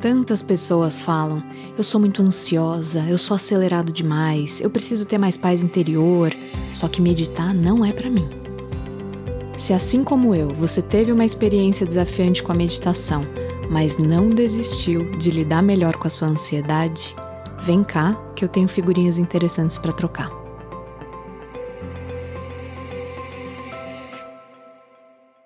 Tantas pessoas falam: eu sou muito ansiosa, eu sou acelerado demais, eu preciso ter mais paz interior. Só que meditar não é para mim. Se assim como eu, você teve uma experiência desafiante com a meditação, mas não desistiu de lidar melhor com a sua ansiedade, vem cá que eu tenho figurinhas interessantes para trocar.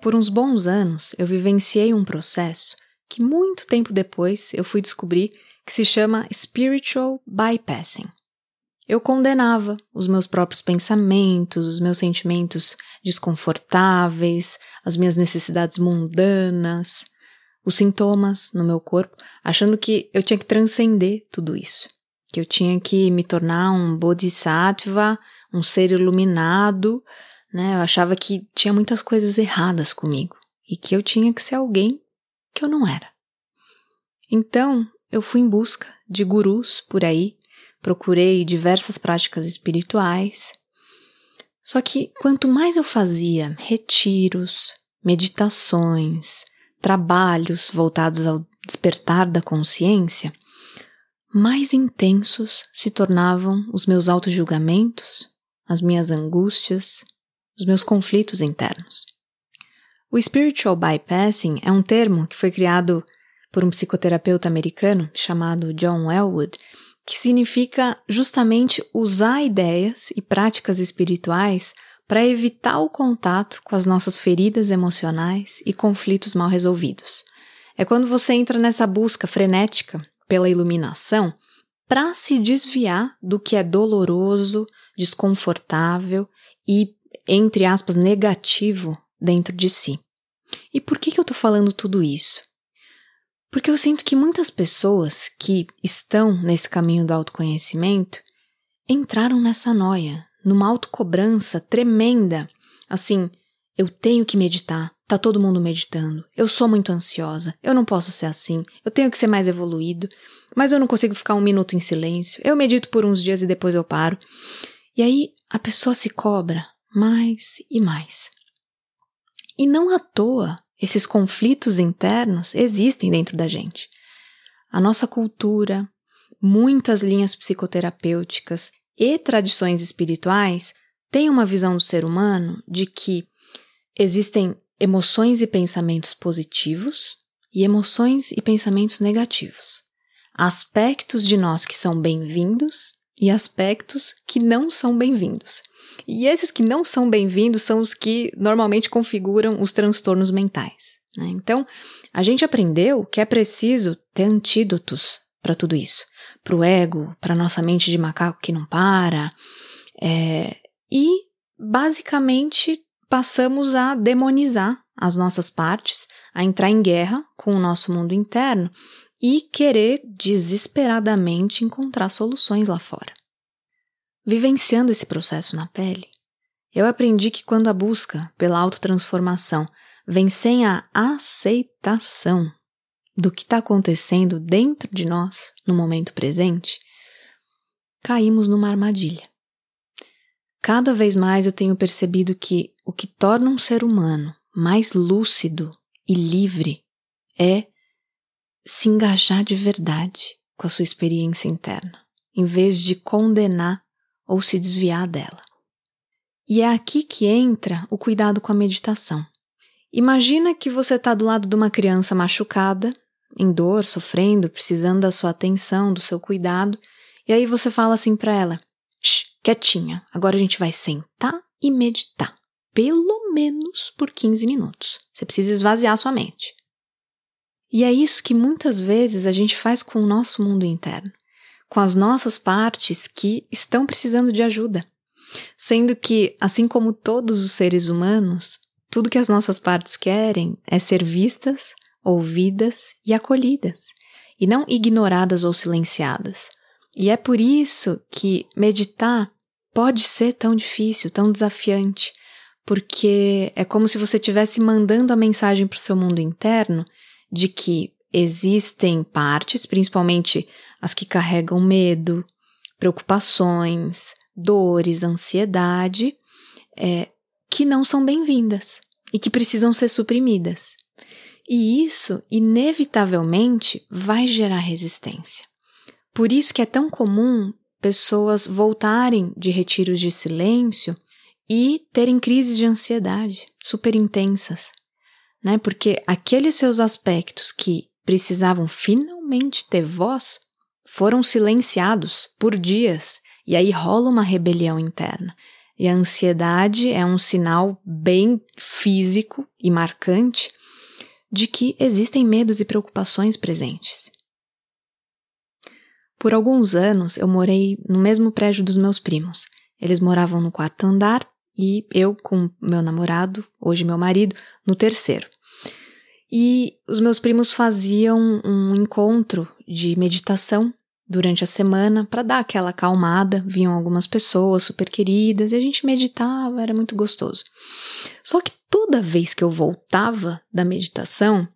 Por uns bons anos, eu vivenciei um processo que muito tempo depois eu fui descobrir que se chama spiritual bypassing. Eu condenava os meus próprios pensamentos, os meus sentimentos desconfortáveis, as minhas necessidades mundanas, os sintomas no meu corpo, achando que eu tinha que transcender tudo isso, que eu tinha que me tornar um bodhisattva, um ser iluminado, né? Eu achava que tinha muitas coisas erradas comigo e que eu tinha que ser alguém que eu não era. Então, eu fui em busca de gurus por aí, procurei diversas práticas espirituais. Só que quanto mais eu fazia retiros, meditações, trabalhos voltados ao despertar da consciência, mais intensos se tornavam os meus auto-julgamentos, as minhas angústias, os meus conflitos internos. O spiritual bypassing é um termo que foi criado por um psicoterapeuta americano chamado John Elwood, que significa justamente usar ideias e práticas espirituais para evitar o contato com as nossas feridas emocionais e conflitos mal resolvidos. É quando você entra nessa busca frenética pela iluminação para se desviar do que é doloroso, desconfortável e, entre aspas, negativo dentro de si. E por que, que eu estou falando tudo isso? Porque eu sinto que muitas pessoas que estão nesse caminho do autoconhecimento entraram nessa noia, numa autocobrança tremenda. Assim, eu tenho que meditar, tá todo mundo meditando, eu sou muito ansiosa, eu não posso ser assim, eu tenho que ser mais evoluído, mas eu não consigo ficar um minuto em silêncio, eu medito por uns dias e depois eu paro. E aí a pessoa se cobra mais e mais. E não à toa esses conflitos internos existem dentro da gente. A nossa cultura, muitas linhas psicoterapêuticas e tradições espirituais têm uma visão do ser humano de que existem emoções e pensamentos positivos e emoções e pensamentos negativos. Aspectos de nós que são bem-vindos e aspectos que não são bem-vindos. E esses que não são bem-vindos são os que normalmente configuram os transtornos mentais. Né? Então, a gente aprendeu que é preciso ter antídotos para tudo isso, para o ego, para nossa mente de macaco que não para, é, e basicamente passamos a demonizar as nossas partes, a entrar em guerra com o nosso mundo interno e querer desesperadamente encontrar soluções lá fora. Vivenciando esse processo na pele, eu aprendi que quando a busca pela autotransformação vem sem a aceitação do que está acontecendo dentro de nós no momento presente, caímos numa armadilha. Cada vez mais eu tenho percebido que o que torna um ser humano mais lúcido e livre é se engajar de verdade com a sua experiência interna, em vez de condenar ou se desviar dela. E é aqui que entra o cuidado com a meditação. Imagina que você está do lado de uma criança machucada, em dor, sofrendo, precisando da sua atenção, do seu cuidado, e aí você fala assim para ela: quietinha, agora a gente vai sentar e meditar. Pelo menos por 15 minutos. Você precisa esvaziar sua mente. E é isso que muitas vezes a gente faz com o nosso mundo interno com as nossas partes que estão precisando de ajuda. Sendo que, assim como todos os seres humanos, tudo que as nossas partes querem é ser vistas, ouvidas e acolhidas, e não ignoradas ou silenciadas. E é por isso que meditar pode ser tão difícil, tão desafiante, porque é como se você estivesse mandando a mensagem para o seu mundo interno de que existem partes, principalmente as que carregam medo, preocupações, dores, ansiedade, é, que não são bem-vindas e que precisam ser suprimidas. E isso, inevitavelmente, vai gerar resistência. Por isso que é tão comum pessoas voltarem de retiros de silêncio e terem crises de ansiedade super intensas, né? Porque aqueles seus aspectos que precisavam finalmente ter voz foram silenciados por dias e aí rola uma rebelião interna. E a ansiedade é um sinal bem físico e marcante de que existem medos e preocupações presentes. Por alguns anos eu morei no mesmo prédio dos meus primos. Eles moravam no quarto andar e eu com meu namorado, hoje meu marido, no terceiro. E os meus primos faziam um encontro de meditação durante a semana para dar aquela acalmada. Vinham algumas pessoas super queridas e a gente meditava, era muito gostoso. Só que toda vez que eu voltava da meditação,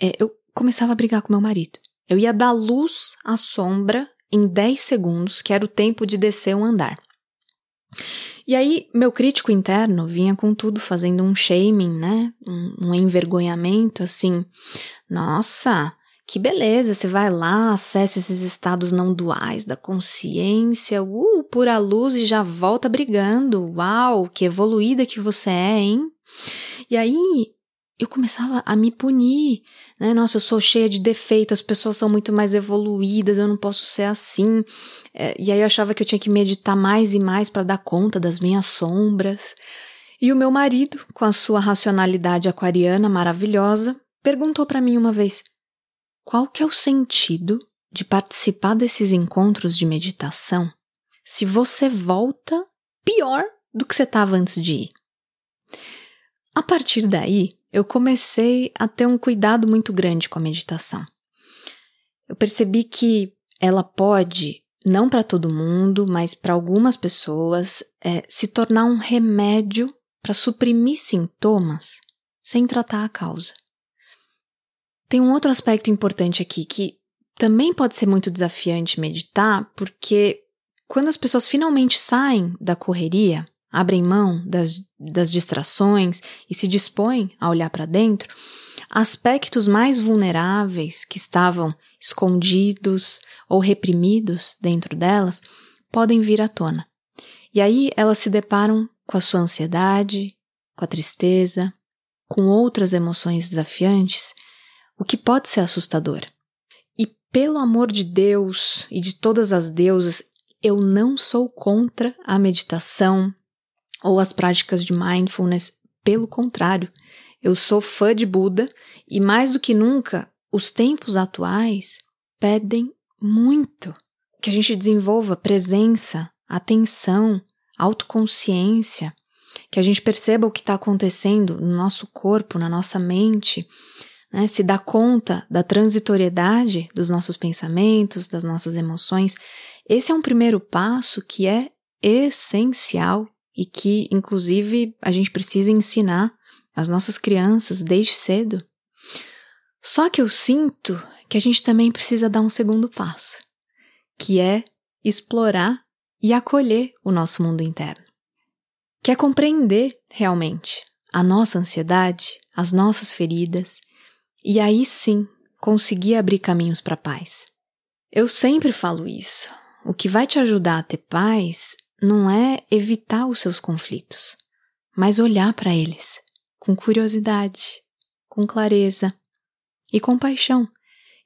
é, eu começava a brigar com meu marido. Eu ia dar luz à sombra em 10 segundos, que era o tempo de descer um andar. E aí, meu crítico interno vinha com tudo fazendo um shaming, né? Um, um envergonhamento assim. Nossa, que beleza, você vai lá, acessa esses estados não duais da consciência, uh, pura luz e já volta brigando. Uau, que evoluída que você é, hein? E aí eu começava a me punir, né? Nossa, eu sou cheia de defeitos, as pessoas são muito mais evoluídas, eu não posso ser assim. É, e aí eu achava que eu tinha que meditar mais e mais para dar conta das minhas sombras. E o meu marido, com a sua racionalidade aquariana maravilhosa, perguntou para mim uma vez: qual que é o sentido de participar desses encontros de meditação se você volta pior do que você estava antes de ir? A partir daí, eu comecei a ter um cuidado muito grande com a meditação. Eu percebi que ela pode, não para todo mundo, mas para algumas pessoas, é, se tornar um remédio para suprimir sintomas sem tratar a causa. Tem um outro aspecto importante aqui que também pode ser muito desafiante meditar, porque quando as pessoas finalmente saem da correria, abrem mão das, das distrações e se dispõem a olhar para dentro, aspectos mais vulneráveis que estavam escondidos ou reprimidos dentro delas podem vir à tona. E aí elas se deparam com a sua ansiedade, com a tristeza, com outras emoções desafiantes o que pode ser assustador. E pelo amor de Deus e de todas as deusas, eu não sou contra a meditação ou as práticas de mindfulness, pelo contrário, eu sou fã de Buda e mais do que nunca, os tempos atuais pedem muito que a gente desenvolva presença, atenção, autoconsciência, que a gente perceba o que está acontecendo no nosso corpo, na nossa mente, né, se dá conta da transitoriedade dos nossos pensamentos, das nossas emoções, esse é um primeiro passo que é essencial e que, inclusive, a gente precisa ensinar às nossas crianças desde cedo. Só que eu sinto que a gente também precisa dar um segundo passo, que é explorar e acolher o nosso mundo interno. Que é compreender realmente a nossa ansiedade, as nossas feridas e aí sim conseguir abrir caminhos para paz. Eu sempre falo isso. O que vai te ajudar a ter paz não é evitar os seus conflitos, mas olhar para eles com curiosidade, com clareza e compaixão.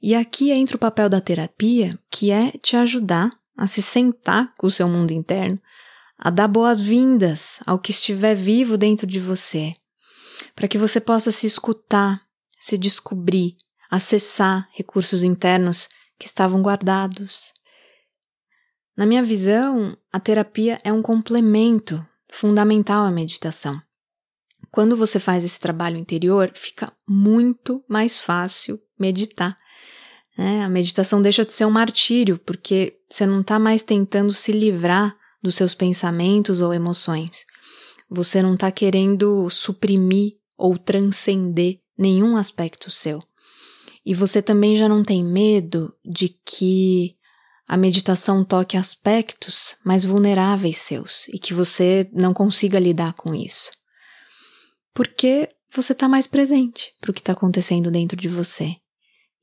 E aqui entra o papel da terapia, que é te ajudar a se sentar com o seu mundo interno, a dar boas-vindas ao que estiver vivo dentro de você, para que você possa se escutar se descobrir, acessar recursos internos que estavam guardados. Na minha visão, a terapia é um complemento fundamental à meditação. Quando você faz esse trabalho interior, fica muito mais fácil meditar. Né? A meditação deixa de ser um martírio, porque você não está mais tentando se livrar dos seus pensamentos ou emoções. Você não está querendo suprimir ou transcender nenhum aspecto seu. E você também já não tem medo de que a meditação toque aspectos mais vulneráveis seus e que você não consiga lidar com isso. Porque você está mais presente para o que está acontecendo dentro de você.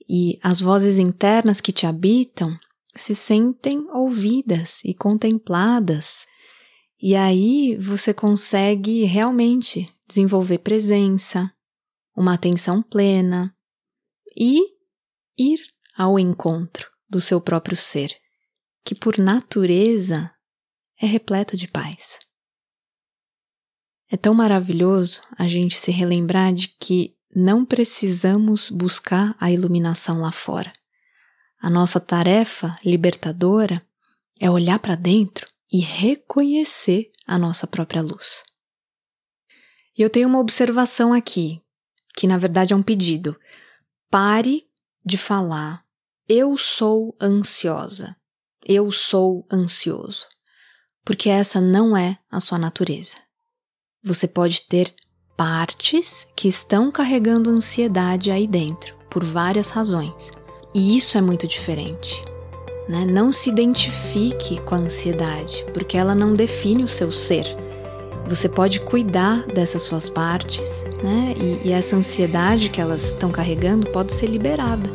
E as vozes internas que te habitam se sentem ouvidas e contempladas. E aí você consegue realmente desenvolver presença, uma atenção plena e ir ao encontro do seu próprio ser, que por natureza é repleto de paz. É tão maravilhoso a gente se relembrar de que não precisamos buscar a iluminação lá fora. A nossa tarefa libertadora é olhar para dentro e reconhecer a nossa própria luz. E eu tenho uma observação aqui, que na verdade é um pedido. Pare de falar eu sou ansiosa, eu sou ansioso, porque essa não é a sua natureza. Você pode ter partes que estão carregando ansiedade aí dentro, por várias razões. E isso é muito diferente. Né? Não se identifique com a ansiedade, porque ela não define o seu ser. Você pode cuidar dessas suas partes, né? E, e essa ansiedade que elas estão carregando pode ser liberada.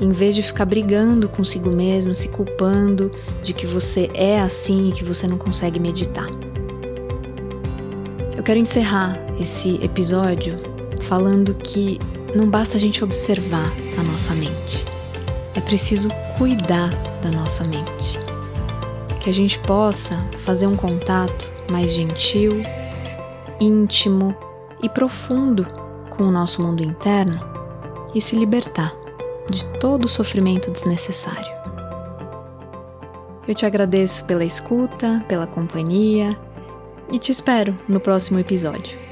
Em vez de ficar brigando consigo mesmo, se culpando de que você é assim e que você não consegue meditar. Eu quero encerrar esse episódio falando que não basta a gente observar a nossa mente, é preciso cuidar da nossa mente. Que a gente possa fazer um contato mais gentil, íntimo e profundo com o nosso mundo interno e se libertar de todo o sofrimento desnecessário. Eu te agradeço pela escuta, pela companhia e te espero no próximo episódio.